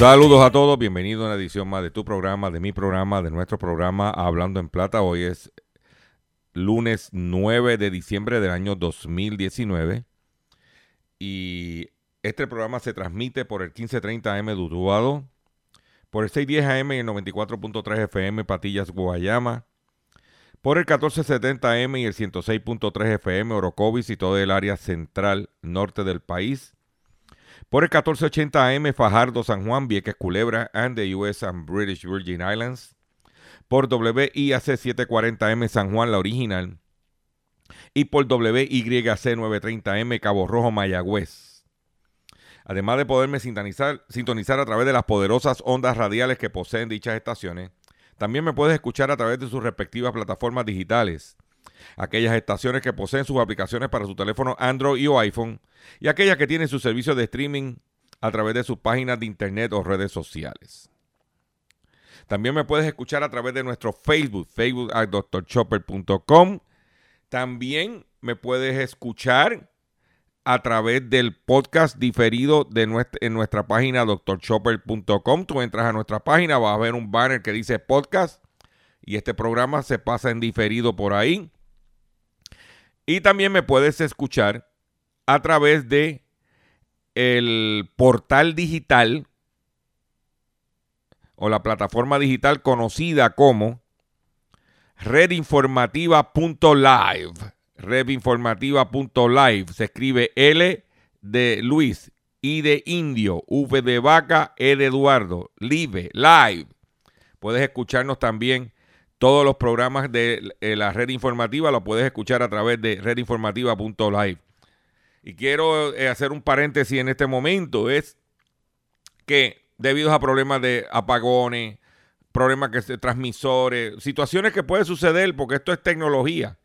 Saludos a todos, bienvenidos a una edición más de tu programa, de mi programa, de nuestro programa Hablando en Plata. Hoy es lunes 9 de diciembre del año 2019 y este programa se transmite por el 1530 AM de por el 610 AM y el 94.3 FM Patillas Guayama, por el 1470 AM y el 106.3 FM Orocovis y todo el área central norte del país por el 1480 AM Fajardo, San Juan, Vieques, Culebra, and the US and British Virgin Islands. Por WIAC 740M San Juan, la original. Y por WYC 930M Cabo Rojo, Mayagüez. Además de poderme sintonizar, sintonizar a través de las poderosas ondas radiales que poseen dichas estaciones, también me puedes escuchar a través de sus respectivas plataformas digitales. Aquellas estaciones que poseen sus aplicaciones para su teléfono Android o iPhone y aquellas que tienen sus servicios de streaming a través de sus páginas de internet o redes sociales. También me puedes escuchar a través de nuestro Facebook, facebook at drchopper.com. También me puedes escuchar a través del podcast diferido de en nuestra página drchopper.com. Tú entras a nuestra página, vas a ver un banner que dice podcast y este programa se pasa en diferido por ahí. Y también me puedes escuchar a través de el portal digital o la plataforma digital conocida como redinformativa.live. Redinformativa.live. Se escribe L de Luis, I de Indio, V de Vaca, E de Eduardo, Live, Live. Puedes escucharnos también todos los programas de eh, la red informativa, lo puedes escuchar a través de redinformativa.live. Y quiero eh, hacer un paréntesis en este momento, es que debido a problemas de apagones, problemas que se transmisores, situaciones que pueden suceder porque esto es tecnología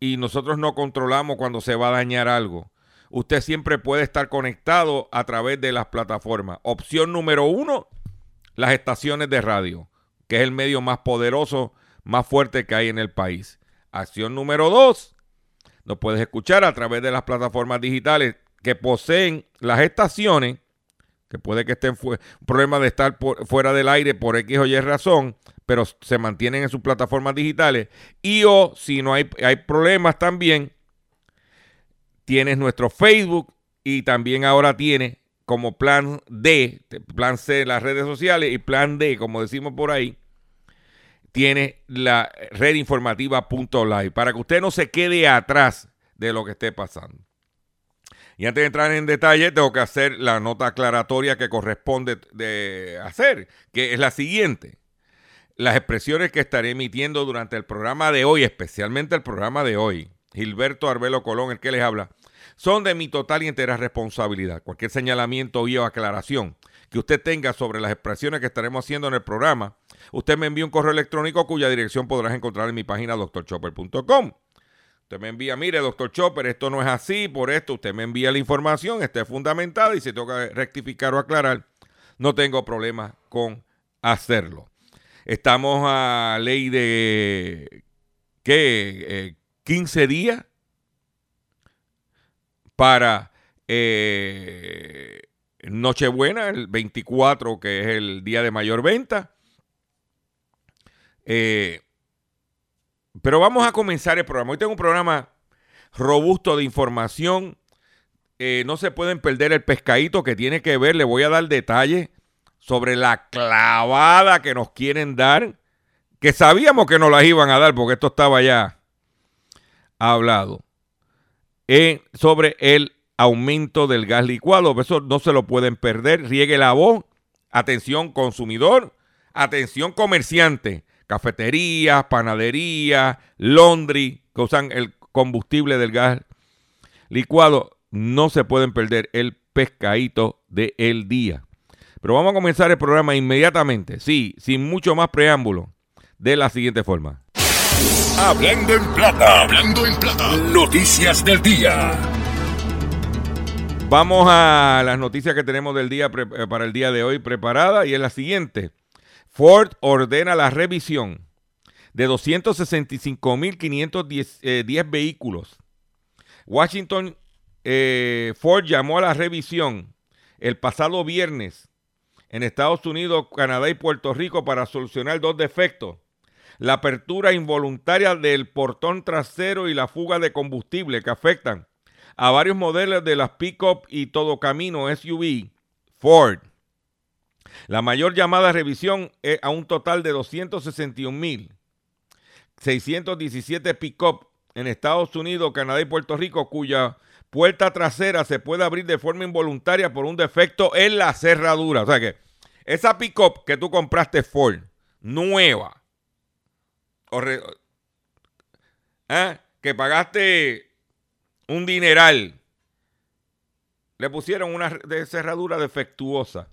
y nosotros no controlamos cuando se va a dañar algo. Usted siempre puede estar conectado a través de las plataformas. Opción número uno, las estaciones de radio, que es el medio más poderoso, más fuerte que hay en el país. Acción número dos, nos puedes escuchar a través de las plataformas digitales que poseen las estaciones, que puede que estén problema de estar fuera del aire por X o Y razón, pero se mantienen en sus plataformas digitales. Y o si no hay, hay problemas también, tienes nuestro Facebook y también ahora tienes como plan D, plan C las redes sociales y plan D, como decimos por ahí, tiene la red informativa.live para que usted no se quede atrás de lo que esté pasando. Y antes de entrar en detalle, tengo que hacer la nota aclaratoria que corresponde de hacer, que es la siguiente. Las expresiones que estaré emitiendo durante el programa de hoy, especialmente el programa de hoy, Gilberto Arbelo Colón, el que les habla, son de mi total y entera responsabilidad. Cualquier señalamiento y o aclaración que usted tenga sobre las expresiones que estaremos haciendo en el programa, usted me envía un correo electrónico cuya dirección podrás encontrar en mi página doctorchopper.com. Usted me envía, mire, doctor Chopper, esto no es así, por esto usted me envía la información, esté fundamentada y si tengo que rectificar o aclarar, no tengo problema con hacerlo. Estamos a ley de, ¿qué? Eh, 15 días para eh, Nochebuena, el 24, que es el día de mayor venta. Eh, pero vamos a comenzar el programa. Hoy tengo un programa robusto de información. Eh, no se pueden perder el pescadito que tiene que ver. Le voy a dar detalles sobre la clavada que nos quieren dar que sabíamos que nos las iban a dar porque esto estaba ya hablado, sobre el aumento del gas licuado. Eso no se lo pueden perder. Riegue la voz. Atención consumidor. Atención comerciante. Cafeterías, panaderías, laundry que usan el combustible del gas licuado. No se pueden perder el pescadito del día. Pero vamos a comenzar el programa inmediatamente, sí, sin mucho más preámbulo, de la siguiente forma. Hablando en plata, hablando en plata, noticias del día. Vamos a las noticias que tenemos del día eh, para el día de hoy preparada y es la siguiente. Ford ordena la revisión de 265.510 eh, vehículos. Washington eh, Ford llamó a la revisión el pasado viernes en Estados Unidos, Canadá y Puerto Rico para solucionar dos defectos. La apertura involuntaria del portón trasero y la fuga de combustible que afectan a varios modelos de las pick-up y todo camino SUV Ford. La mayor llamada a revisión es a un total de 261.617 pick-up en Estados Unidos, Canadá y Puerto Rico, cuya puerta trasera se puede abrir de forma involuntaria por un defecto en la cerradura. O sea que esa pick-up que tú compraste Ford, nueva, ¿eh? que pagaste un dineral, le pusieron una cerradura defectuosa.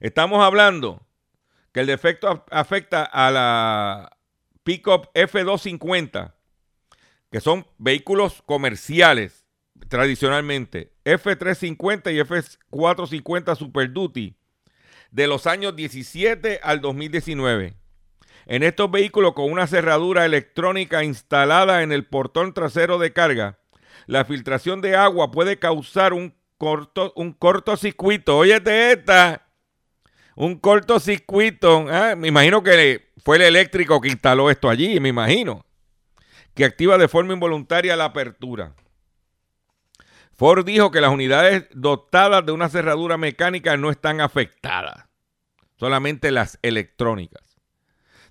Estamos hablando que el defecto afecta a la pickup F250 que son vehículos comerciales tradicionalmente, F350 y F450 Super Duty, de los años 17 al 2019. En estos vehículos con una cerradura electrónica instalada en el portón trasero de carga, la filtración de agua puede causar un, corto, un cortocircuito. Óyete esta. Un cortocircuito. Ah, me imagino que fue el eléctrico que instaló esto allí, me imagino que activa de forma involuntaria la apertura. Ford dijo que las unidades dotadas de una cerradura mecánica no están afectadas, solamente las electrónicas.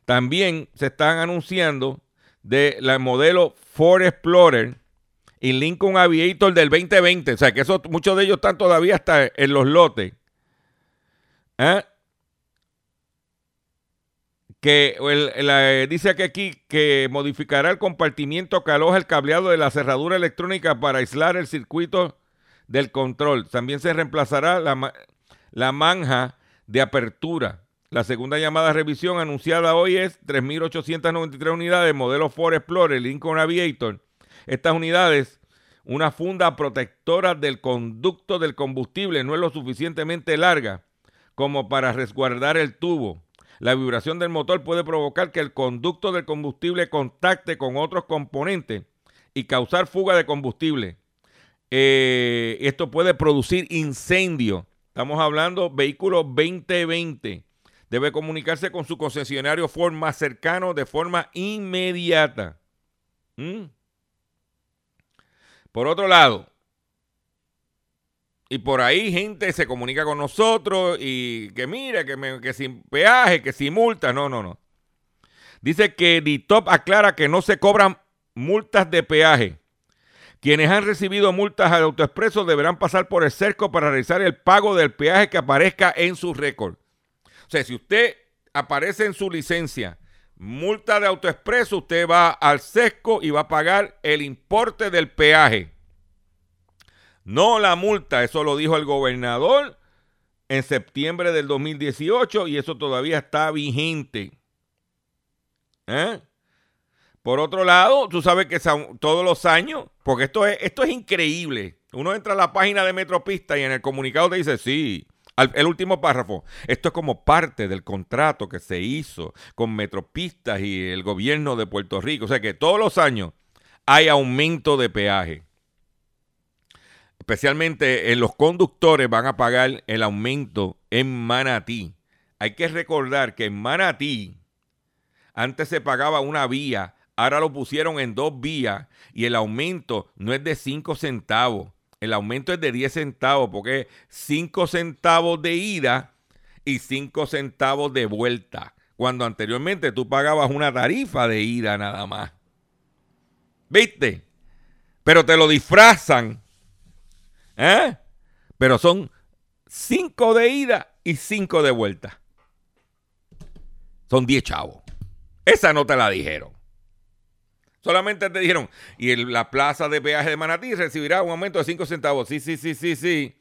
También se están anunciando de la modelo Ford Explorer y Lincoln Aviator del 2020, o sea que muchos de ellos están todavía hasta en los lotes. ¿Eh? que dice que aquí que modificará el compartimiento que aloja el cableado de la cerradura electrónica para aislar el circuito del control. También se reemplazará la, la manja de apertura. La segunda llamada revisión anunciada hoy es 3.893 unidades modelo Ford Explorer Lincoln Aviator. Estas unidades, una funda protectora del conducto del combustible, no es lo suficientemente larga como para resguardar el tubo. La vibración del motor puede provocar que el conducto del combustible contacte con otros componentes y causar fuga de combustible. Eh, esto puede producir incendio. Estamos hablando vehículo 2020. Debe comunicarse con su concesionario Ford más cercano de forma inmediata. ¿Mm? Por otro lado, y por ahí gente se comunica con nosotros y que mire, que, que sin peaje, que sin multa. No, no, no. Dice que DITOP aclara que no se cobran multas de peaje. Quienes han recibido multas al autoexpreso deberán pasar por el cerco para realizar el pago del peaje que aparezca en su récord. Sea, si usted aparece en su licencia multa de autoexpreso, usted va al sesco y va a pagar el importe del peaje. No la multa, eso lo dijo el gobernador en septiembre del 2018 y eso todavía está vigente. ¿Eh? Por otro lado, tú sabes que todos los años, porque esto es, esto es increíble. Uno entra a la página de Metropista y en el comunicado te dice, sí, el último párrafo, esto es como parte del contrato que se hizo con Metropistas y el gobierno de Puerto Rico. O sea que todos los años hay aumento de peaje especialmente en los conductores, van a pagar el aumento en Manatí. Hay que recordar que en Manatí antes se pagaba una vía, ahora lo pusieron en dos vías y el aumento no es de 5 centavos, el aumento es de 10 centavos porque es 5 centavos de ida y 5 centavos de vuelta. cuando anteriormente tú pagabas una tarifa de ida nada más. ¿Viste? Pero te lo disfrazan. ¿Eh? Pero son cinco de ida y cinco de vuelta. Son 10 chavos. Esa no te la dijeron. Solamente te dijeron, y la plaza de peaje de Manatí recibirá un aumento de 5 centavos. Sí, sí, sí, sí, sí.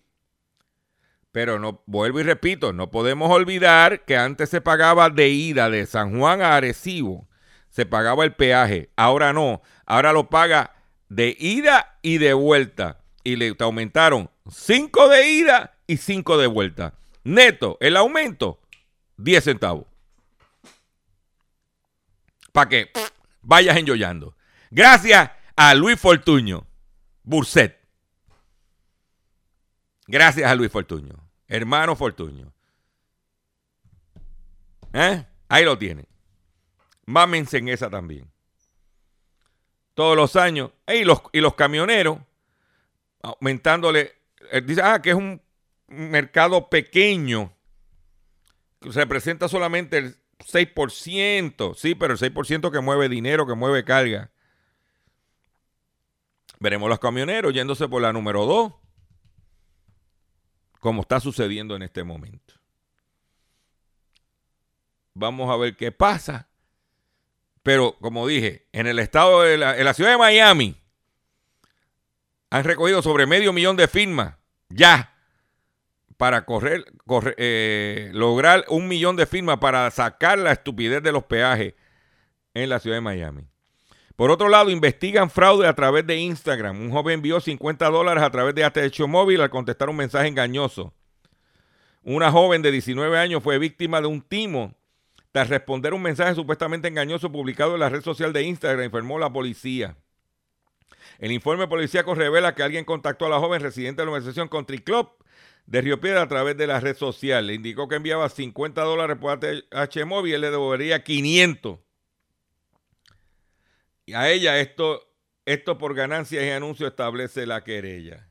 Pero no, vuelvo y repito, no podemos olvidar que antes se pagaba de ida de San Juan a Arecibo. Se pagaba el peaje. Ahora no. Ahora lo paga de ida y de vuelta. Y le aumentaron 5 de ida y 5 de vuelta. Neto, el aumento, 10 centavos. Para que vayas enjoyando. Gracias a Luis Fortuño, Burset. Gracias a Luis Fortuño, hermano Fortuño. ¿Eh? Ahí lo tienen. Mámense en esa también. Todos los años. Y los, y los camioneros aumentándole. Eh, dice, ah, que es un mercado pequeño. Que representa solamente el 6%. Sí, pero el 6% que mueve dinero, que mueve carga. Veremos los camioneros yéndose por la número 2. Como está sucediendo en este momento. Vamos a ver qué pasa. Pero, como dije, en el estado de la, en la ciudad de Miami han recogido sobre medio millón de firmas ya para correr, eh, lograr un millón de firmas para sacar la estupidez de los peajes en la ciudad de Miami. Por otro lado, investigan fraude a través de Instagram. Un joven envió 50 dólares a través de ATH Móvil al contestar un mensaje engañoso. Una joven de 19 años fue víctima de un timo tras responder un mensaje supuestamente engañoso publicado en la red social de Instagram, informó la policía. El informe policíaco revela que alguien contactó a la joven residente de la organización Country Club de Río Piedra a través de la red social. Le indicó que enviaba 50 dólares por móvil y él le devolvería 500. Y a ella esto, esto por ganancias y anuncios establece la querella.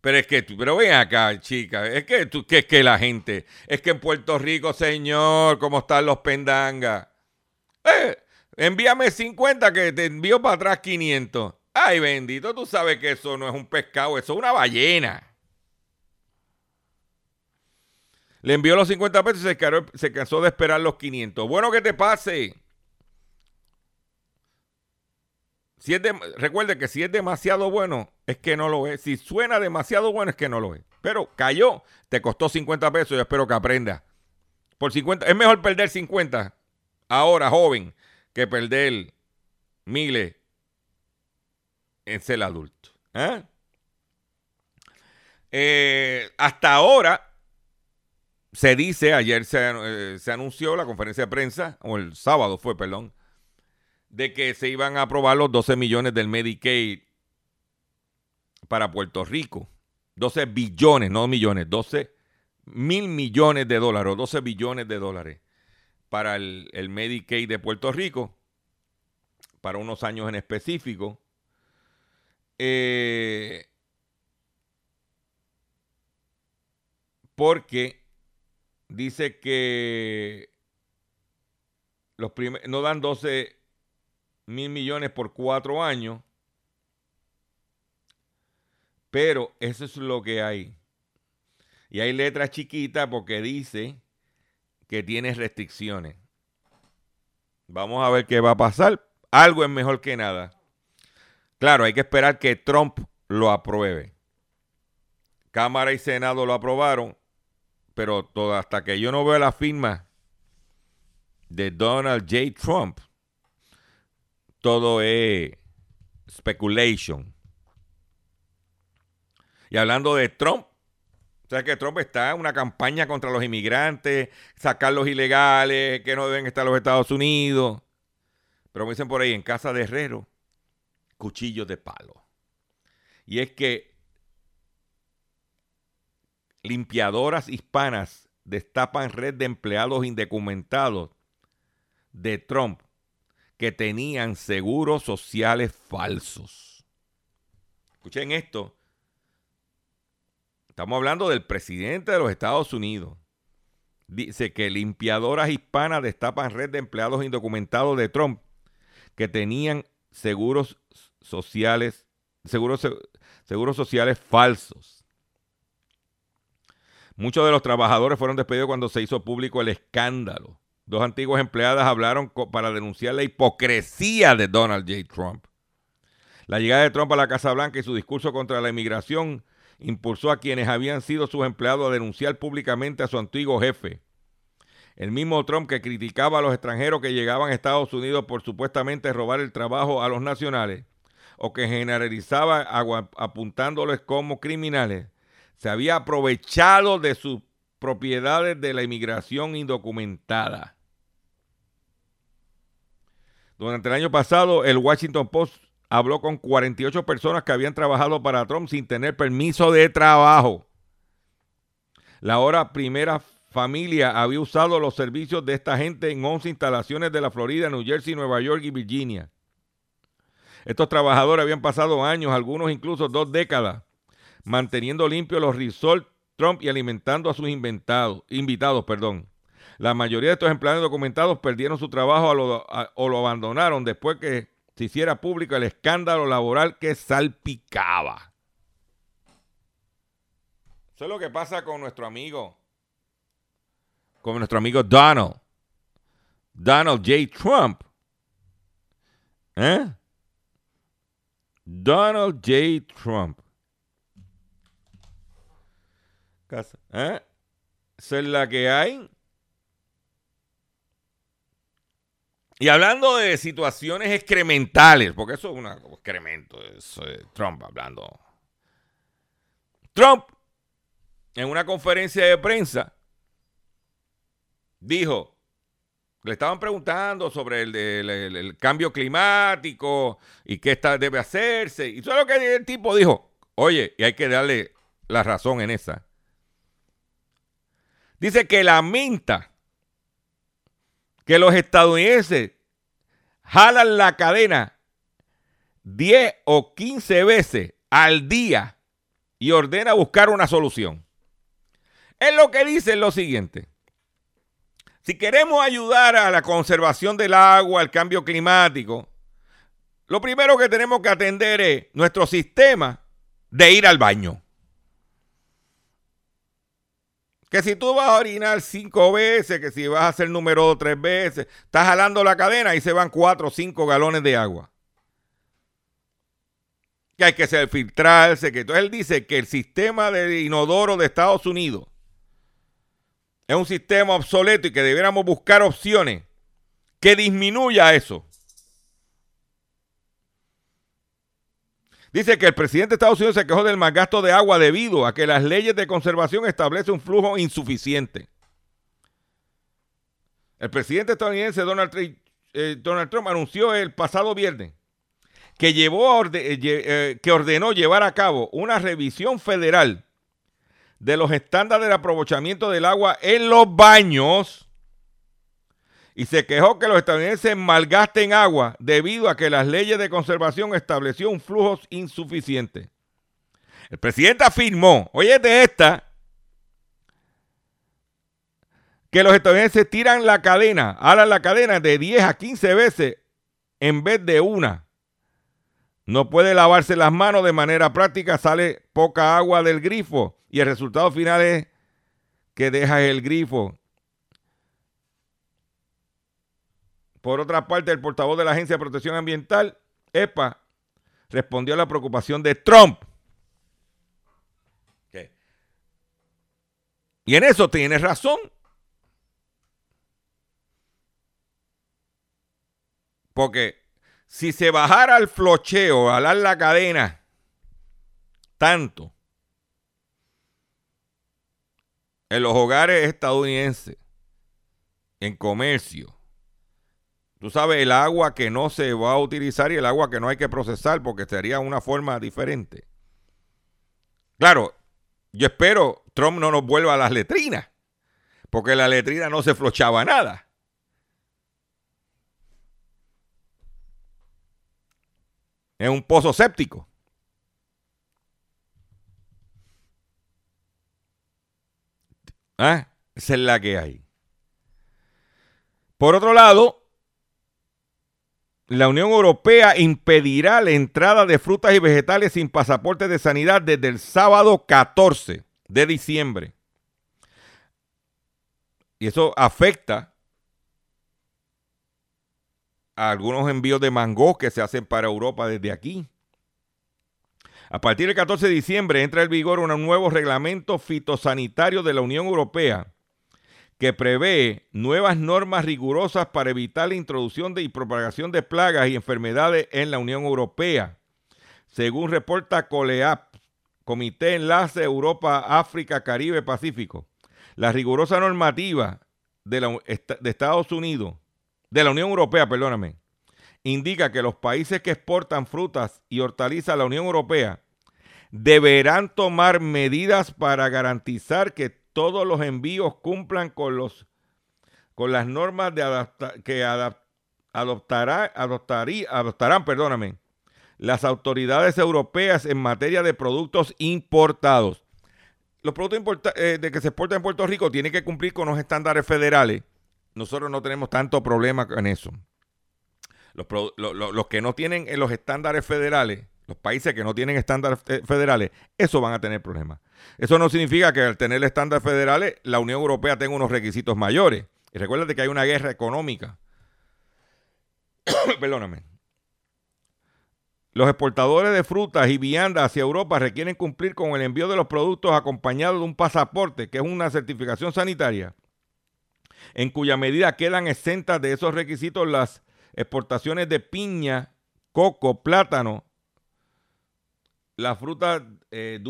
Pero es que, pero ven acá, chica, es que, tú, que es que la gente, es que en Puerto Rico, señor, ¿cómo están los pendangas? Eh, envíame 50 que te envío para atrás 500. Ay, bendito, tú sabes que eso no es un pescado, eso es una ballena. Le envió los 50 pesos y se, se cansó de esperar los 500. Bueno, que te pase. Si es recuerde que si es demasiado bueno, es que no lo es. Si suena demasiado bueno, es que no lo es. Pero cayó, te costó 50 pesos. Yo espero que aprenda. Por 50, es mejor perder 50 ahora, joven, que perder miles en ser adulto. ¿eh? Eh, hasta ahora se dice, ayer se, se, anunció la conferencia de prensa, o el sábado fue, perdón, de que se iban a aprobar los 12 millones del Medicaid para Puerto Rico. 12 billones, no millones, 12 mil millones de dólares, o 12 billones de dólares para el, el Medicaid de Puerto Rico, para unos años en específico. Eh, porque dice que los no dan 12 mil millones por cuatro años, pero eso es lo que hay. Y hay letras chiquitas porque dice que tiene restricciones. Vamos a ver qué va a pasar. Algo es mejor que nada. Claro, hay que esperar que Trump lo apruebe. Cámara y Senado lo aprobaron, pero todo, hasta que yo no vea la firma de Donald J. Trump, todo es speculation. Y hablando de Trump, ¿sabes que Trump está en una campaña contra los inmigrantes, sacar los ilegales, que no deben estar los Estados Unidos? Pero me dicen por ahí, en casa de Herrero, cuchillos de palo. Y es que limpiadoras hispanas destapan red de empleados indocumentados de Trump que tenían seguros sociales falsos. Escuchen esto. Estamos hablando del presidente de los Estados Unidos, dice que limpiadoras hispanas destapan red de empleados indocumentados de Trump que tenían seguros sociales, seguros, seguros sociales falsos. Muchos de los trabajadores fueron despedidos cuando se hizo público el escándalo. Dos antiguas empleadas hablaron para denunciar la hipocresía de Donald J. Trump. La llegada de Trump a la Casa Blanca y su discurso contra la inmigración impulsó a quienes habían sido sus empleados a denunciar públicamente a su antiguo jefe. El mismo Trump que criticaba a los extranjeros que llegaban a Estados Unidos por supuestamente robar el trabajo a los nacionales o que generalizaba apuntándoles como criminales, se había aprovechado de sus propiedades de la inmigración indocumentada. Durante el año pasado, el Washington Post habló con 48 personas que habían trabajado para Trump sin tener permiso de trabajo. La hora primera familia había usado los servicios de esta gente en 11 instalaciones de la Florida, New Jersey, Nueva York y Virginia. Estos trabajadores habían pasado años, algunos incluso dos décadas, manteniendo limpios los resorts Trump y alimentando a sus inventados, invitados. Perdón. La mayoría de estos empleados documentados perdieron su trabajo o lo abandonaron después que se hiciera público el escándalo laboral que salpicaba. Eso es lo que pasa con nuestro amigo, con nuestro amigo Donald. Donald J. Trump. ¿Eh? Donald J. Trump. ¿Eh? Esa es la que hay. Y hablando de situaciones excrementales, porque eso es un excremento, es Trump hablando. Trump, en una conferencia de prensa, dijo, le estaban preguntando sobre el, cambio climático y qué está, debe hacerse. Y eso es lo que el tipo dijo. Oye, y hay que darle la razón en esa. Dice que lamenta que los estadounidenses jalan la cadena 10 o 15 veces al día y ordena buscar una solución. Es lo que dice lo siguiente. Si queremos ayudar a la conservación del agua, al cambio climático, lo primero que tenemos que atender es nuestro sistema de ir al baño. Que si tú vas a orinar cinco veces, que si vas a hacer número tres veces, estás jalando la cadena y se van cuatro o cinco galones de agua. Que hay que filtrarse. Que entonces él dice que el sistema de inodoro de Estados Unidos es un sistema obsoleto y que debiéramos buscar opciones que disminuya eso. Dice que el presidente de Estados Unidos se quejó del mal gasto de agua debido a que las leyes de conservación establecen un flujo insuficiente. El presidente estadounidense Donald, eh, Trump anunció el pasado viernes que, llevó eh, eh, que ordenó llevar a cabo una revisión federal de los estándares de aprovechamiento del agua en los baños y se quejó que los estadounidenses malgasten agua debido a que las leyes de conservación estableció un flujo insuficiente. El presidente afirmó, oye de esta, que los estadounidenses tiran la cadena, alan la cadena de 10 a 15 veces en vez de una. No puede lavarse las manos de manera práctica, sale poca agua del grifo y el resultado final es que deja el grifo Por otra parte, el portavoz de la Agencia de Protección Ambiental, EPA, respondió a la preocupación de Trump. Y en eso tiene razón. Porque si se bajara el flocheo, alar la cadena tanto en los hogares estadounidenses, en comercio, Tú sabes, el agua que no se va a utilizar y el agua que no hay que procesar porque sería una forma diferente. Claro, yo espero Trump no nos vuelva a las letrinas, porque la letrina no se flochaba nada. Es un pozo séptico. ¿Ah? Esa es la que hay. Por otro lado, la Unión Europea impedirá la entrada de frutas y vegetales sin pasaporte de sanidad desde el sábado 14 de diciembre. Y eso afecta algunos envíos de mango que se hacen para Europa desde aquí. A partir del 14 de diciembre entra en vigor un nuevo reglamento fitosanitario de la Unión Europea que prevé nuevas normas rigurosas para evitar la introducción de y propagación de plagas y enfermedades en la Unión Europea. Según reporta COLEAP, Comité Enlace Europa, África, Caribe, Pacífico, la rigurosa normativa de Estados Unidos, de la Unión Europea, perdóname, indica que los países que exportan frutas y hortalizas a la Unión Europea deberán tomar medidas para garantizar que todos los envíos cumplan con, los, con las normas de que adoptará, adoptarán perdóname, las autoridades europeas en materia de productos importados. Los productos eh, de que se exportan en Puerto Rico tienen que cumplir con los estándares federales. Nosotros no tenemos tanto problema con eso. Los, que no tienen los estándares federales los países que no tienen estándares eh, federales, eso van a tener problemas. Eso no significa que al tener estándares federales, la Unión Europea tenga unos requisitos mayores. Y recuérdate que hay una guerra económica. Perdóname. Los exportadores de frutas y viandas hacia Europa requieren cumplir con el envío de los productos acompañado de un pasaporte, que es una certificación sanitaria, en cuya medida quedan exentas de esos requisitos las exportaciones de piña, coco, plátano, la fruta eh,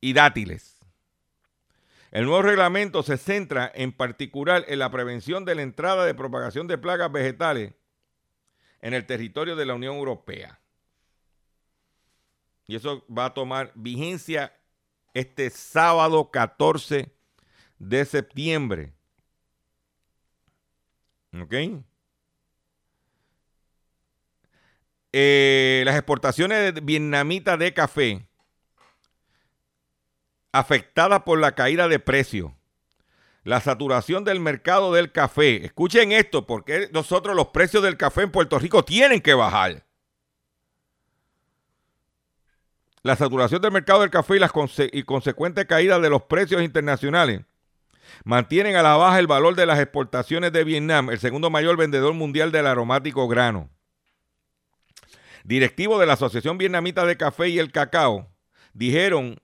y dátiles. El nuevo reglamento se centra en particular en la prevención de la entrada de propagación de plagas vegetales en el territorio de la Unión Europea. Y eso va a tomar vigencia este sábado 14 de septiembre. ¿Ok? Eh, las exportaciones vietnamitas de café afectadas por la caída de precio, la saturación del mercado del café. Escuchen esto, porque nosotros los precios del café en Puerto Rico tienen que bajar. La saturación del mercado del café y las y consecuente caída de los precios internacionales mantienen a la baja el valor de las exportaciones de Vietnam, el segundo mayor vendedor mundial del aromático grano directivos de la Asociación Vietnamita de Café y el Cacao dijeron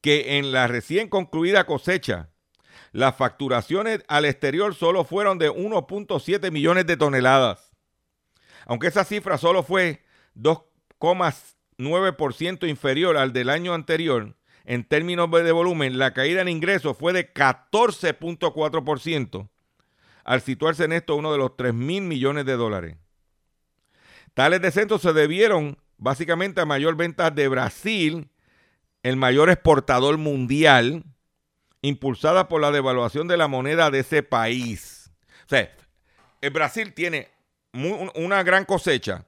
que en la recién concluida cosecha, las facturaciones al exterior solo fueron de 1.7 millones de toneladas. Aunque esa cifra solo fue 2,9% inferior al del año anterior, en términos de volumen, la caída en ingresos fue de 14.4%, al situarse en esto uno de los 3 mil millones de dólares. Tales descensos se debieron básicamente a mayor venta de Brasil, el mayor exportador mundial, impulsada por la devaluación de la moneda de ese país. O sea, el Brasil tiene una gran cosecha,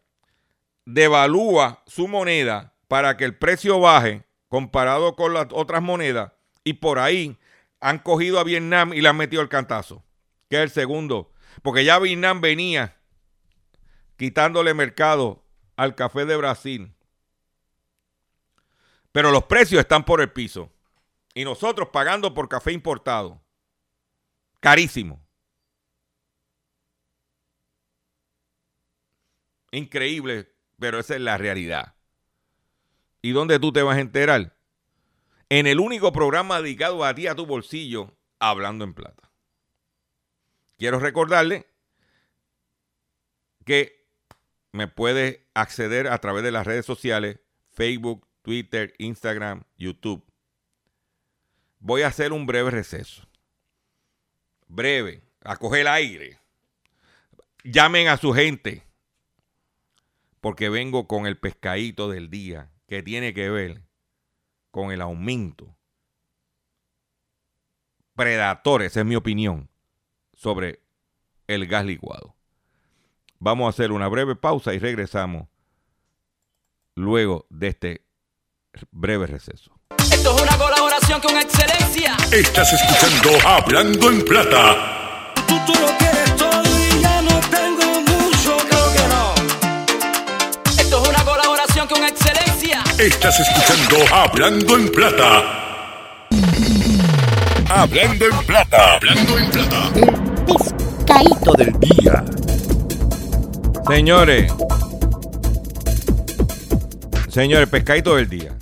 devalúa su moneda para que el precio baje comparado con las otras monedas y por ahí han cogido a Vietnam y le han metido el cantazo, que es el segundo, porque ya Vietnam venía quitándole mercado al café de Brasil. Pero los precios están por el piso. Y nosotros pagando por café importado. Carísimo. Increíble, pero esa es la realidad. ¿Y dónde tú te vas a enterar? En el único programa dedicado a ti, a tu bolsillo, hablando en plata. Quiero recordarle que me puede acceder a través de las redes sociales, Facebook, Twitter, Instagram, YouTube. Voy a hacer un breve receso. Breve, a coger aire. Llamen a su gente, porque vengo con el pescadito del día que tiene que ver con el aumento predador, esa es mi opinión, sobre el gas licuado. Vamos a hacer una breve pausa y regresamos luego de este breve receso. Esto es una colaboración colaboración con excelencia. Estás escuchando Hablando en Plata. Tú, tú lo quieres todo y ya no tengo mucho, creo que no. Esto es una colaboración con excelencia. Estás escuchando Hablando en Plata. Hablando en Plata. Hablando en Plata. Pescadito del día. Señores. Señores, pescadito del día.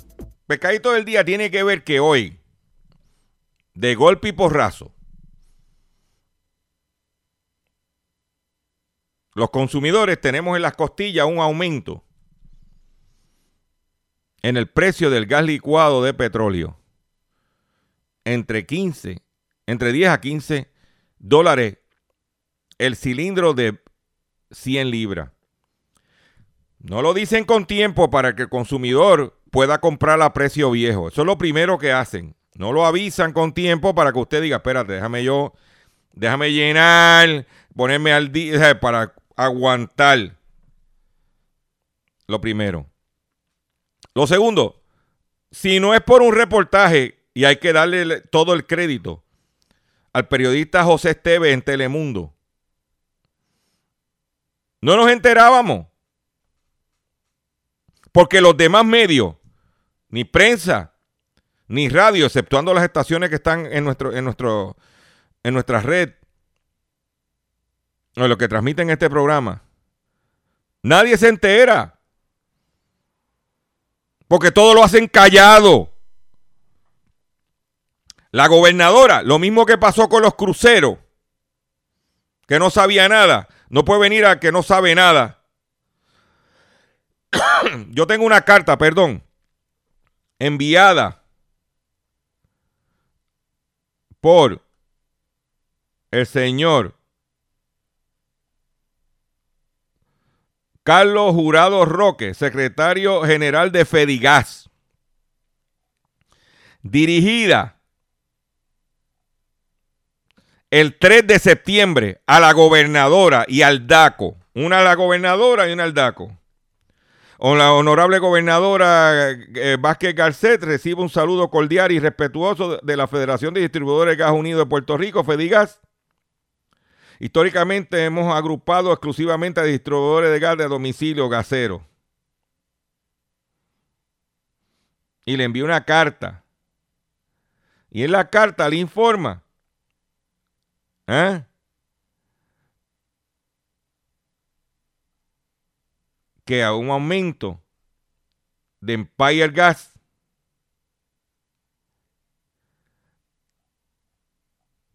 Pescadito del día tiene que ver que hoy, de golpe y porrazo, los consumidores tenemos en las costillas un aumento en el precio del gas licuado de petróleo entre 15, entre 10 a 15 dólares el cilindro de 100 libras. No lo dicen con tiempo para que el consumidor pueda comprar a precio viejo. Eso es lo primero que hacen. No lo avisan con tiempo para que usted diga, espérate, déjame yo, déjame llenar, ponerme al día para aguantar. Lo primero. Lo segundo, si no es por un reportaje, y hay que darle todo el crédito al periodista José Esteves en Telemundo, no nos enterábamos. Porque los demás medios, ni prensa, ni radio, exceptuando las estaciones que están en, nuestro, en, nuestro, en nuestra red, o los que transmiten este programa, nadie se entera. Porque todo lo hacen callado. La gobernadora, lo mismo que pasó con los cruceros, que no sabía nada, no puede venir a que no sabe nada. Yo tengo una carta, perdón, enviada por el señor Carlos Jurado Roque, secretario general de Fedigas, dirigida el 3 de septiembre a la gobernadora y al DACO. Una a la gobernadora y una al DACO. La honorable gobernadora eh, Vázquez Garcet recibe un saludo cordial y respetuoso de la Federación de Distribuidores de Gas Unido de Puerto Rico, FEDIGAS. Históricamente hemos agrupado exclusivamente a distribuidores de gas de domicilio gasero. Y le envió una carta. Y en la carta le informa ¿Eh? Que a un aumento de Empire Gas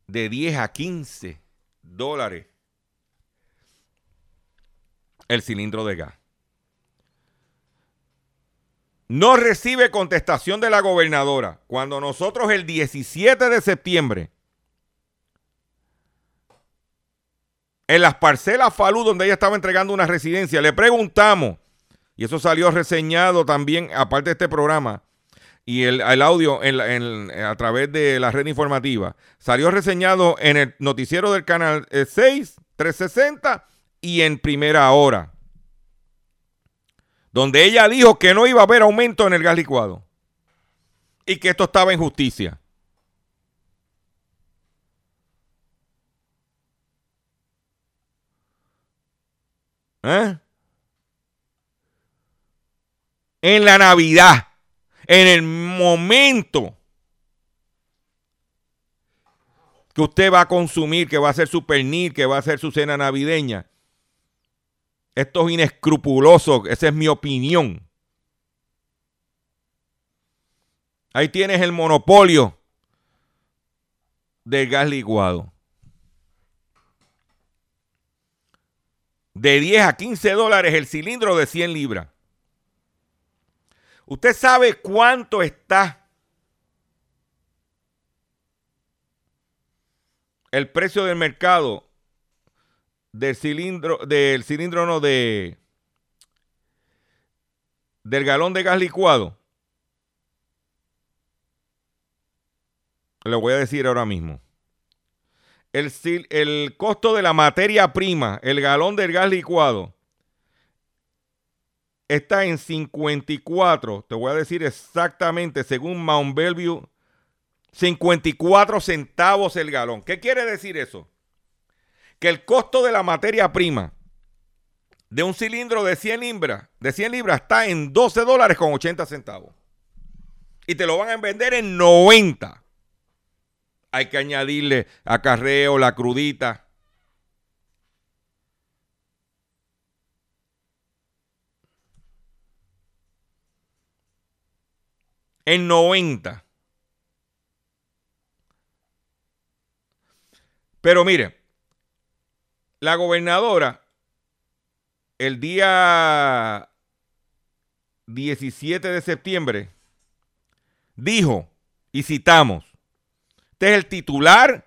de 10 a 15 dólares el cilindro de gas. No recibe contestación de la gobernadora. Cuando nosotros el 17 de septiembre en las parcelas Falú, donde ella estaba entregando una residencia, le preguntamos, y eso salió reseñado también, aparte de este programa, y el, audio a través de la red informativa, salió reseñado en el noticiero del canal 6, 360 y en primera hora, donde ella dijo que no iba a haber aumento en el gas licuado y que esto estaba en justicia. ¿Eh? En la Navidad, en el momento que usted va a consumir, que va a hacer su pernil, que va a hacer su cena navideña. Esto es inescrupuloso, esa es mi opinión. Ahí tienes el monopolio del gas licuado. de 10 a 15 dólares el cilindro de 100 libras. ¿Usted sabe cuánto está el precio del mercado del cilindro, del cilindro no de del galón de gas licuado? Le voy a decir ahora mismo el, costo de la materia prima, el galón del gas licuado, está en 54, te voy a decir exactamente, según Mount Bellevue 54 centavos el galón. ¿Qué quiere decir eso? Que el costo de la materia prima de un cilindro de 100 libras, de 100 libras está en 12 dólares con 80 centavos. Y te lo van a vender en 90. Hay que añadirle acarreo, la crudita. En 90. Pero mire, la gobernadora el día 17 de septiembre dijo, y citamos, este es el titular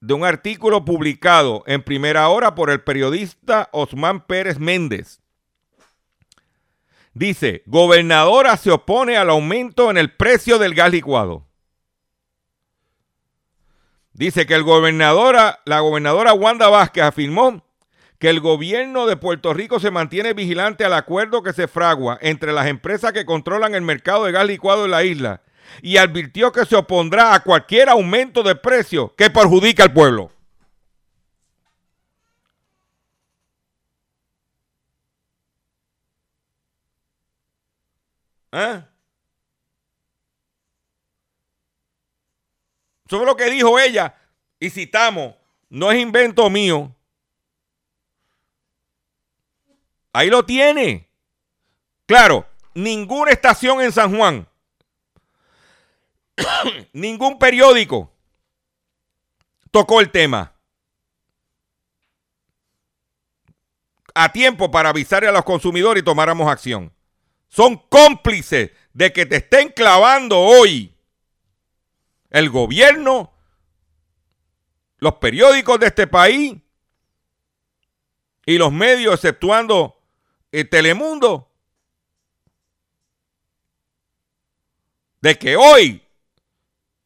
de un artículo publicado en primera hora por el periodista Osman Pérez Méndez. Dice, gobernadora se opone al aumento en el precio del gas licuado. Dice que el gobernadora, la gobernadora Wanda Vázquez afirmó que el gobierno de Puerto Rico se mantiene vigilante al acuerdo que se fragua entre las empresas que controlan el mercado de gas licuado en la isla y advirtió que se opondrá a cualquier aumento de precio que perjudique al pueblo. ¿Eh? Eso fue lo que dijo ella. Y citamos, no es invento mío. Ahí lo tiene. Claro, ninguna estación en San Juan, ningún periódico tocó el tema. A tiempo para avisarle a los consumidores y tomáramos acción. Son cómplices de que te estén clavando hoy el gobierno, los periódicos de este país y los medios, exceptuando el Telemundo, de que hoy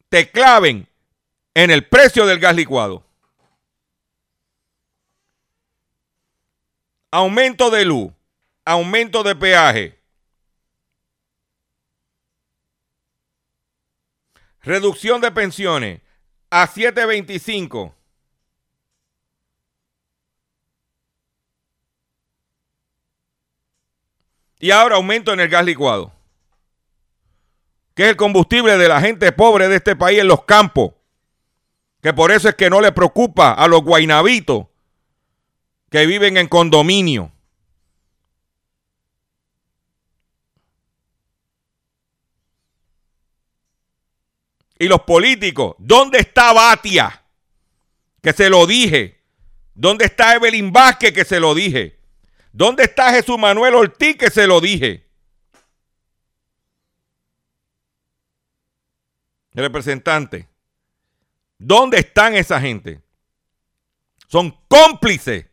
te claven en el precio del gas licuado. Aumento de luz, aumento de peaje, reducción de pensiones a 725. Y ahora aumento en el gas licuado, que es el combustible de la gente pobre de este país en los campos, que por eso es que no le preocupa a los guainabitos que viven en condominio. Y los políticos, ¿dónde está Batia? Que se lo dije. ¿Dónde está Evelyn Vázquez? Que se lo dije. ¿Dónde está Jesús Manuel Ortiz que se lo dije? Representante. ¿Dónde están esa gente? Son cómplices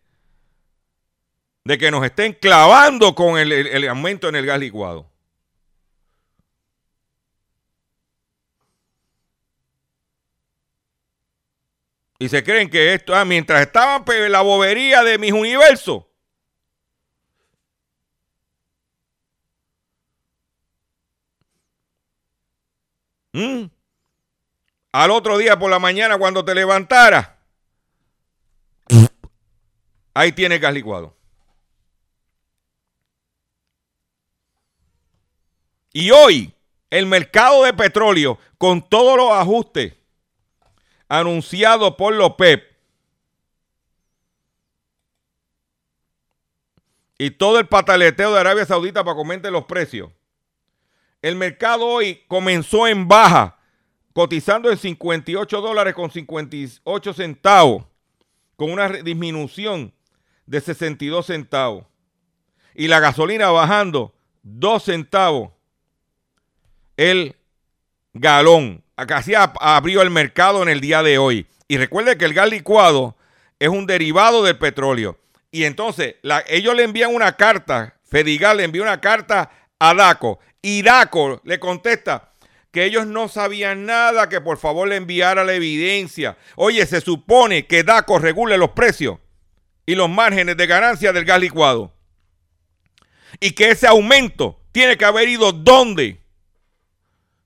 de que nos estén clavando con el, el aumento en el gas licuado. Y se creen que esto, ah, mientras estaban en la bobería de mis universos, ¿Mm? Al otro día por la mañana cuando te levantara, ahí tiene gas licuado. Y hoy el mercado de petróleo, con todos los ajustes anunciados por los PEP y todo el pataleteo de Arabia Saudita para comente los precios, el mercado hoy comenzó en baja, cotizando en 58 dólares con 58 centavos, con una disminución de 62 centavos. Y la gasolina bajando 2 centavos. El galón. Casi abrió el mercado en el día de hoy. Y recuerde que el gas licuado es un derivado del petróleo. Y entonces ellos le envían una carta, Fedigal le envió una carta a DACO y DACO le contesta que ellos no sabían nada, que por favor le enviara la evidencia. Oye, se supone que DACO regule los precios y los márgenes de ganancia del gas licuado. Y que ese aumento tiene que haber ido ¿dónde?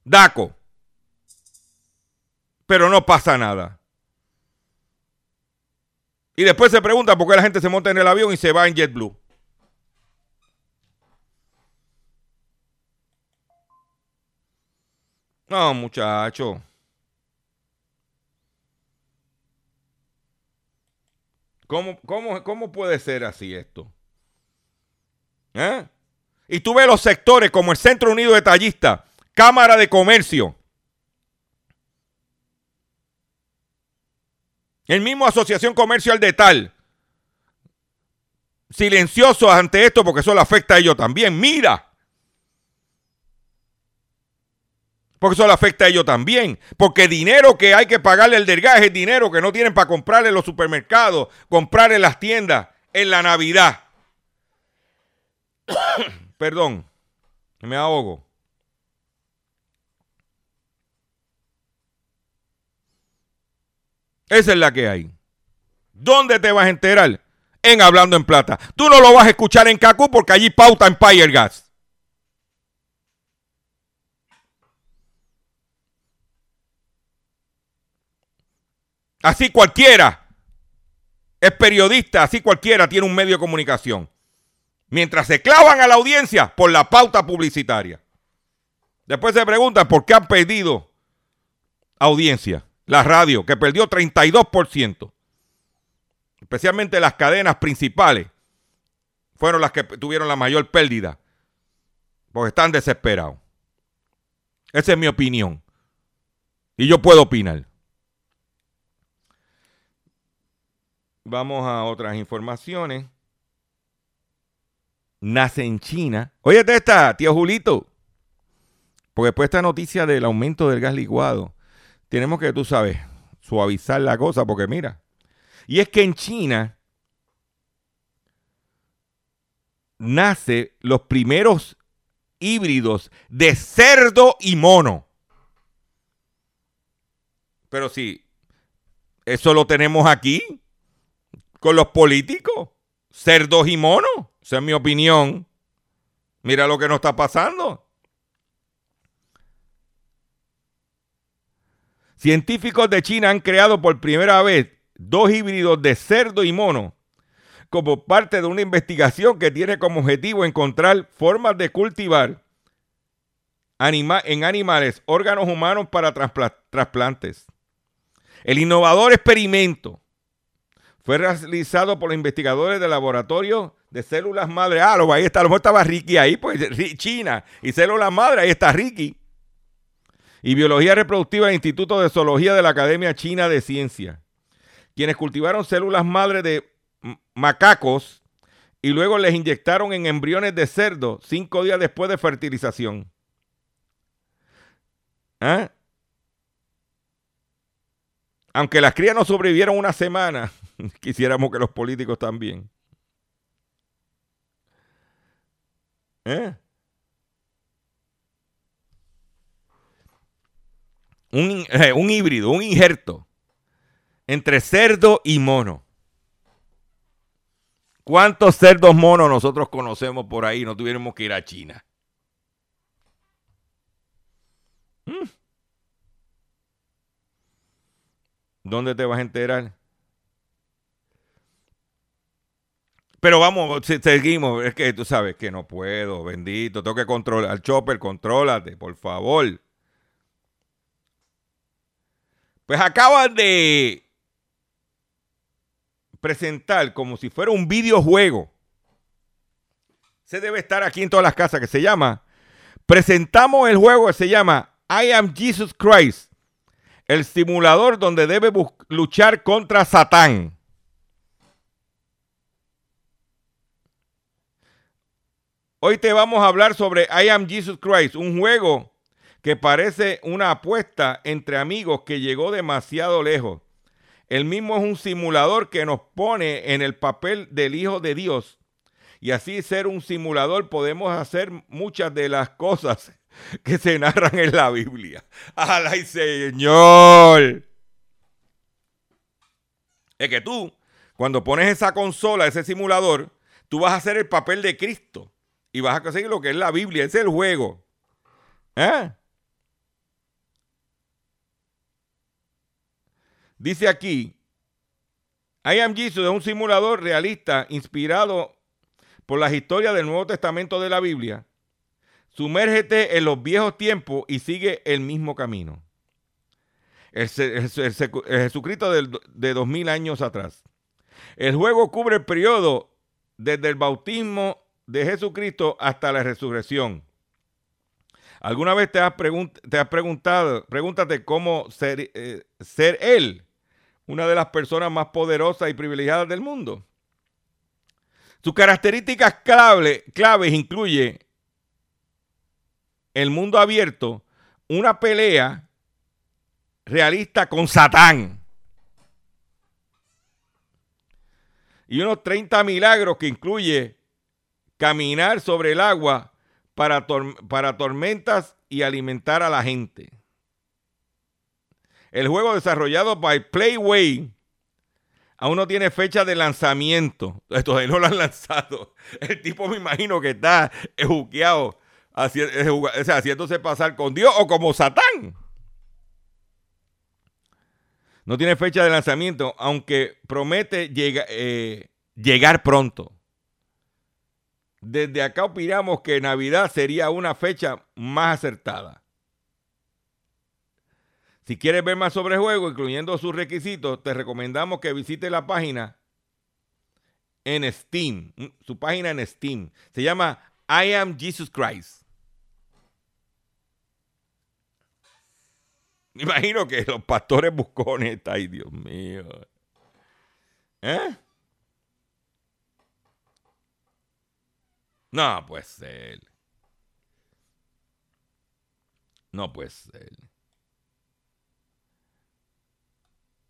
DACO. Pero no pasa nada. Y después se pregunta por qué la gente se monta en el avión y se va en JetBlue. No, muchacho. ¿Cómo, cómo, cómo puede ser así esto? ¿Eh? Y tú ves los sectores como el Centro Unido de Tallistas, Cámara de Comercio, el mismo Asociación Comercial de Tal, silenciosos ante esto porque eso le afecta a ellos también. Mira. Porque eso le afecta a ellos también. Porque dinero que hay que pagarle el delgaje es dinero que no tienen para comprarle en los supermercados, comprar en las tiendas, en la Navidad. Perdón, me ahogo. Esa es la que hay. ¿Dónde te vas a enterar? En Hablando en Plata. Tú no lo vas a escuchar en Cacu porque allí pauta Empire Gas. Así cualquiera es periodista, así cualquiera tiene un medio de comunicación. Mientras se clavan a la audiencia por la pauta publicitaria. Después se preguntan por qué han perdido audiencia. La radio, que perdió 32%. Especialmente las cadenas principales fueron las que tuvieron la mayor pérdida. Porque están desesperados. Esa es mi opinión. Y yo puedo opinar. Vamos a otras informaciones. Nace en China. Oye, esta, tío Julito. Porque después esta noticia del aumento del gas licuado, tenemos que, tú sabes, suavizar la cosa, porque mira. Y es que en China nace los primeros híbridos de cerdo y mono. Pero si eso lo tenemos aquí, con los políticos, cerdos y monos. Esa es mi opinión. Mira lo que nos está pasando. Científicos de China han creado por primera vez dos híbridos de cerdo y mono como parte de una investigación que tiene como objetivo encontrar formas de cultivar en animales órganos humanos para trasplantes. El innovador experimento fue realizado por los investigadores del laboratorio de células madre. Ah, ahí está, lo mejor estaba Ricky ahí, pues China y células madre, ahí está Ricky. Y biología reproductiva del Instituto de Zoología de la Academia China de Ciencia, quienes cultivaron células madre de macacos y luego les inyectaron en embriones de cerdo cinco días después de fertilización. ¿Ah? Aunque las crías no sobrevivieron una semana, Quisiéramos que los políticos también. ¿Eh? Un, eh, un híbrido, un injerto entre cerdo y mono. ¿Cuántos cerdos monos nosotros conocemos por ahí? No tuviéramos que ir a China. ¿Mm? ¿Dónde te vas a enterar? Pero vamos, seguimos. Es que tú sabes que no puedo, bendito. Tengo que controlar. Al chopper, contrólate, por favor. Pues acaban de presentar como si fuera un videojuego. Se debe estar aquí en todas las casas que se llama. Presentamos el juego que se llama I Am Jesus Christ. El simulador donde debe luchar contra Satán. Hoy te vamos a hablar sobre I Am Jesus Christ, un juego que parece una apuesta entre amigos que llegó demasiado lejos. El mismo es un simulador que nos pone en el papel del Hijo de Dios. Y así ser un simulador podemos hacer muchas de las cosas que se narran en la Biblia. ¡Ay, Señor! Es que tú, cuando pones esa consola, ese simulador, tú vas a hacer el papel de Cristo y vas a conseguir lo que es la Biblia, es el juego. ¿Eh? Dice aquí, I Am Jesus es un simulador realista inspirado por las historias del Nuevo Testamento de la Biblia. Sumérgete en los viejos tiempos y sigue el mismo camino. El, el Jesucristo de dos mil años atrás. El juego cubre el periodo desde el bautismo de Jesucristo hasta la resurrección. ¿Alguna vez te has, pregun- te has preguntado, pregúntate cómo ser, eh, ser Él una de las personas más poderosas y privilegiadas del mundo? Sus características clave- claves incluye el mundo abierto, una pelea realista con Satán y unos 30 milagros que incluye caminar sobre el agua para, tor- para tormentas y alimentar a la gente. El juego desarrollado by Playway aún no tiene fecha de lanzamiento. Todavía no lo han lanzado. El tipo me imagino que está juqueado, eh, o sea, haciéndose pasar con Dios o como Satán. No tiene fecha de lanzamiento, aunque promete eh, llegar pronto. Desde acá opinamos que Navidad sería una fecha más acertada. Si quieres ver más sobre el juego, incluyendo sus requisitos, te recomendamos que visites la página en Steam. mm, Su página en Steam. Se llama I Am Jesus Christ. Me imagino que los pastores buscones, ay Dios mío. ¿Eh? No puede ser. No puede ser.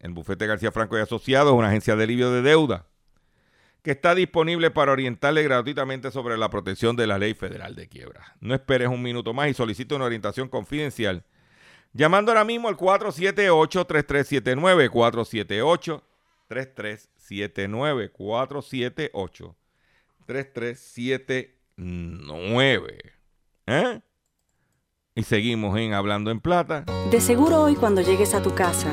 El bufete García Franco y Asociados una agencia de alivio de deuda que está disponible para orientarle gratuitamente sobre la protección de la ley federal de quiebra. No esperes un minuto más y solicite una orientación confidencial llamando ahora mismo al 478-3379, 478-3379, 478-3379. ¿Eh? Y seguimos en Hablando en Plata. De seguro hoy cuando llegues a tu casa,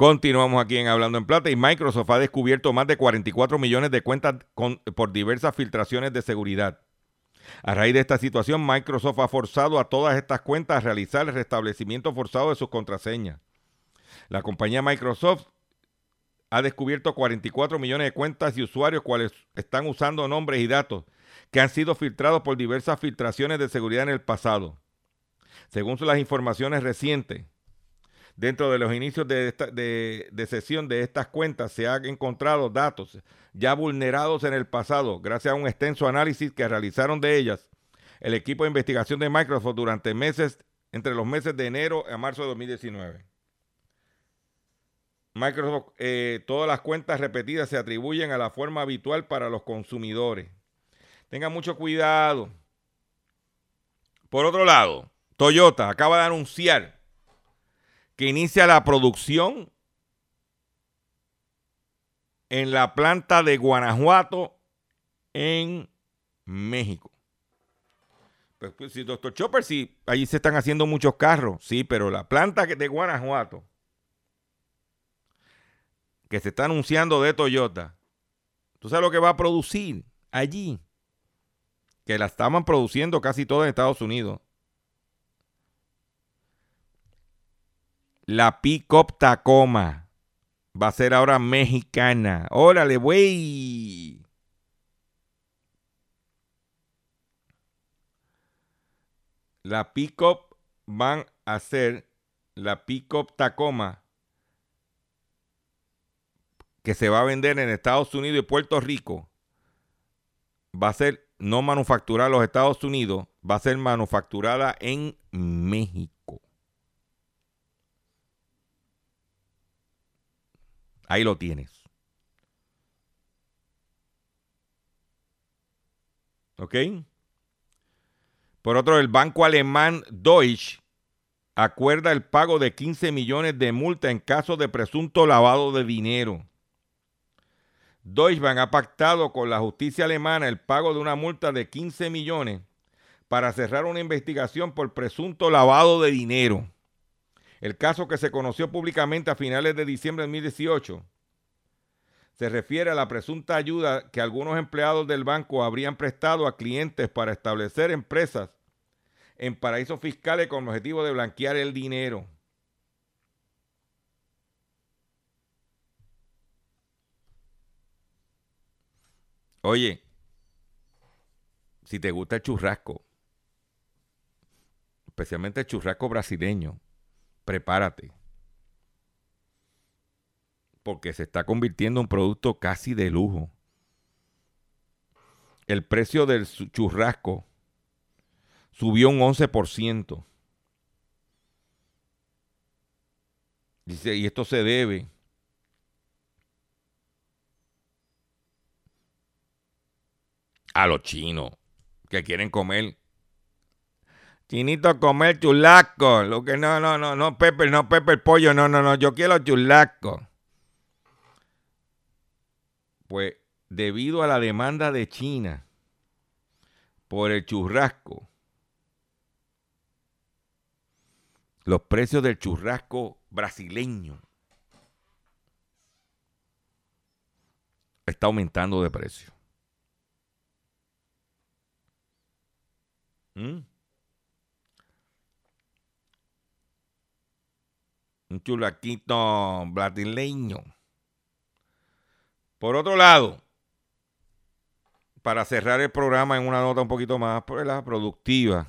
Continuamos aquí en Hablando en Plata y Microsoft ha descubierto más de 44 millones de cuentas por diversas filtraciones de seguridad. A raíz de esta situación, Microsoft ha forzado a todas estas cuentas a realizar el restablecimiento forzado de sus contraseñas. La compañía Microsoft ha descubierto 44 millones de cuentas y usuarios cuales están usando nombres y datos que han sido filtrados por diversas filtraciones de seguridad en el pasado. Según las informaciones recientes, Dentro de los inicios de, de- de sesión de estas cuentas se han encontrado datos ya vulnerados en el pasado gracias a un extenso análisis que realizaron de ellas el equipo de investigación de Microsoft durante meses, entre los meses de enero a marzo de 2019. Microsoft, eh, todas las cuentas repetidas se atribuyen a la forma habitual para los consumidores. Tengan mucho cuidado. Por otro lado, Toyota acaba de anunciar que inicia la producción en la planta de Guanajuato en México. Pues, pues, sí, doctor Chopper, sí, allí se están haciendo muchos carros, sí, pero la planta de Guanajuato que se está anunciando de Toyota, ¿tú sabes lo que va a producir allí? Que la estaban produciendo casi todas en Estados Unidos. La Pickup Tacoma. va a ser ahora mexicana. Órale, güey. La pickup van a ser la pickup Tacoma que se va a vender en Estados Unidos y Puerto Rico. Va a ser no manufacturada en los Estados Unidos, va a ser manufacturada en México. Ahí lo tienes. ¿Ok? Por otro, el banco alemán Deutsche acuerda el pago de 15 millones de multa en caso de presunto lavado de dinero. Deutsche Bank ha pactado con la justicia alemana el pago de una multa de 15 millones para cerrar una investigación por presunto lavado de dinero. El caso que se conoció públicamente a finales de diciembre de 2018 se refiere a la presunta ayuda que algunos empleados del banco habrían prestado a clientes para establecer empresas en paraísos fiscales con el objetivo de blanquear el dinero. Oye, si te gusta el churrasco, especialmente el churrasco brasileño, prepárate. Porque se está convirtiendo en un producto casi de lujo. El precio del churrasco subió un 11%. Dice, y esto se debe a los chinos que quieren comer. Chinito comer chulaco. Lo que no, no, no, no, Pepe, no, Pepe el pollo, no, no, no, yo quiero chulaco. Pues debido a la demanda de China por el churrasco, los precios del churrasco brasileño está aumentando de precio. ¿Mm? Un chulaquito brasileño. Por otro lado, para cerrar el programa en una nota un poquito más pues, productiva.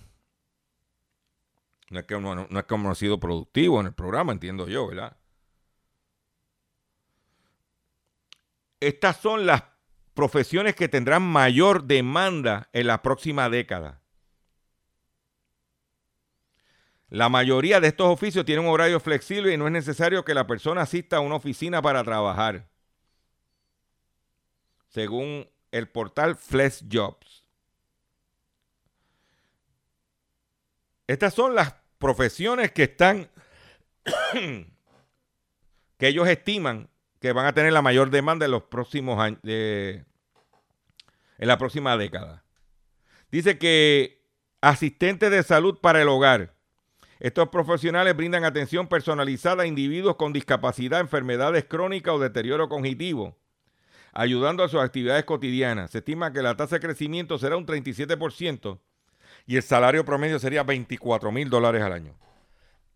No es, que uno, no es que uno ha sido productivo en el programa, entiendo yo, ¿verdad? Estas son las profesiones que tendrán mayor demanda en la próxima década. La mayoría de estos oficios tienen un horario flexible y no es necesario que la persona asista a una oficina para trabajar. Según el portal Flex Jobs. Estas son las profesiones que están, que ellos estiman que van a tener la mayor demanda en los próximos años, en la próxima década. Dice que asistente de salud para el hogar, estos profesionales brindan atención personalizada a individuos con discapacidad, enfermedades crónicas o deterioro cognitivo, ayudando a sus actividades cotidianas. Se estima que la tasa de crecimiento será un 37% y el salario promedio sería 24 mil dólares al año.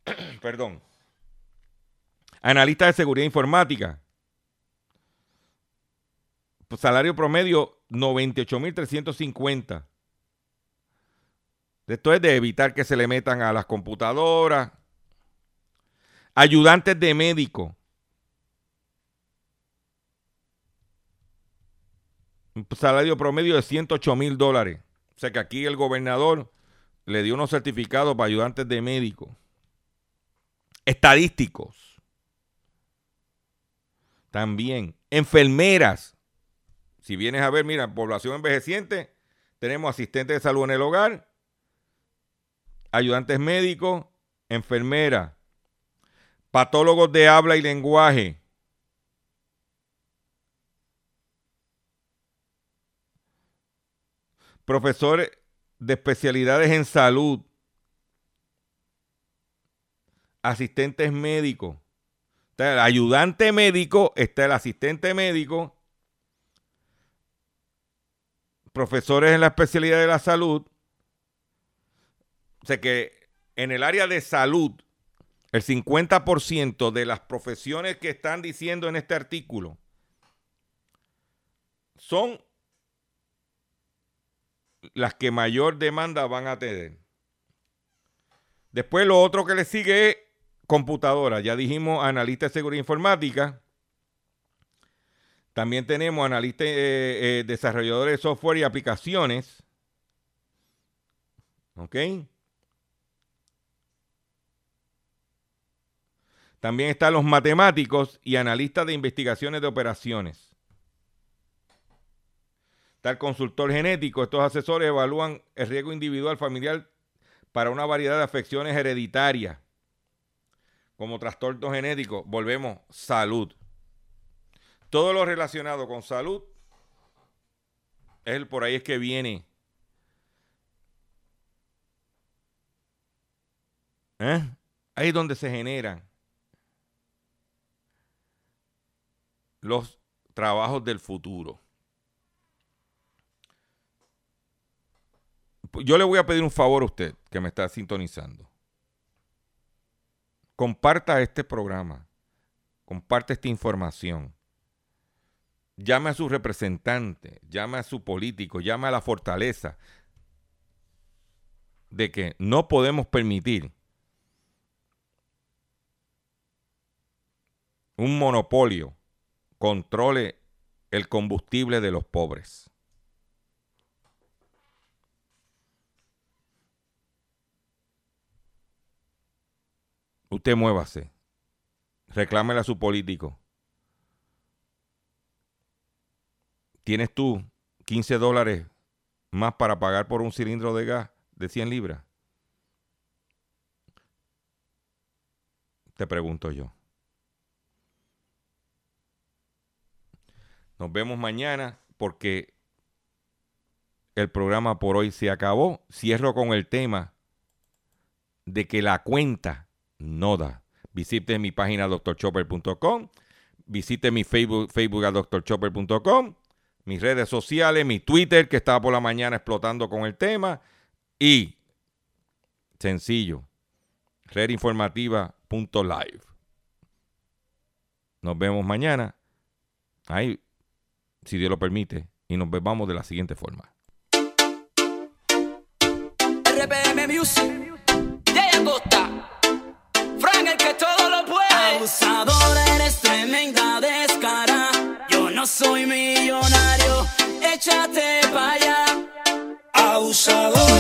Perdón. Analista de seguridad informática. Salario promedio 98 mil 350. Esto es de evitar que se le metan a las computadoras. Ayudantes de médico. Un salario promedio de 108 mil dólares. O sea que aquí el gobernador le dio unos certificados para ayudantes de médico. Estadísticos. También. Enfermeras. Si vienes a ver, mira, población envejeciente, tenemos asistentes de salud en el hogar, ayudantes médicos, enfermeras, patólogos de habla y lenguaje, profesores de especialidades en salud, asistentes médicos. Está el ayudante médico, está el asistente médico, profesores en la especialidad de la salud, o sea que en el área de salud, El 50% de las profesiones que están diciendo en este artículo son las que mayor demanda van a tener. Después lo otro que le sigue es computadora. Ya dijimos analista de seguridad informática. También tenemos analistas, eh, eh, desarrolladores de software y aplicaciones. ¿Ok? También están los matemáticos y analistas de investigaciones de operaciones. Está el consultor genético. Estos asesores evalúan el riesgo individual familiar para una variedad de afecciones hereditarias, como trastornos genéticos. Volvemos, salud. Todo lo relacionado con salud, es por ahí es que viene. ¿Eh? Ahí es donde se generan los trabajos del futuro. Yo le voy a pedir un favor a usted que me está sintonizando. Comparta este programa. Comparte esta información. Llame a su representante, llame a su político, llame a la fortaleza de que no podemos permitir un monopolio controle el combustible de los pobres. Usted muévase. Reclámele a su político. ¿Tienes tú 15 dólares más para pagar por un cilindro de gas de 100 libras? Te pregunto yo. Nos vemos mañana porque el programa por hoy se acabó. Cierro con el tema de que la cuenta no da. Visite mi página doctorchopper.com, visite mi Facebook, Facebook a doctorchopper.com, mis redes sociales, mi Twitter que estaba por la mañana explotando con el tema y sencillo, redinformativa.live. Nos vemos mañana. Ahí si Dios lo permite, y nos vemos de la siguiente forma. RPM Music, Jay Acosta, Frank el que todo lo puede. Abusador, eres tremenda descara. Yo no soy millonario, échate para allá. Abusador.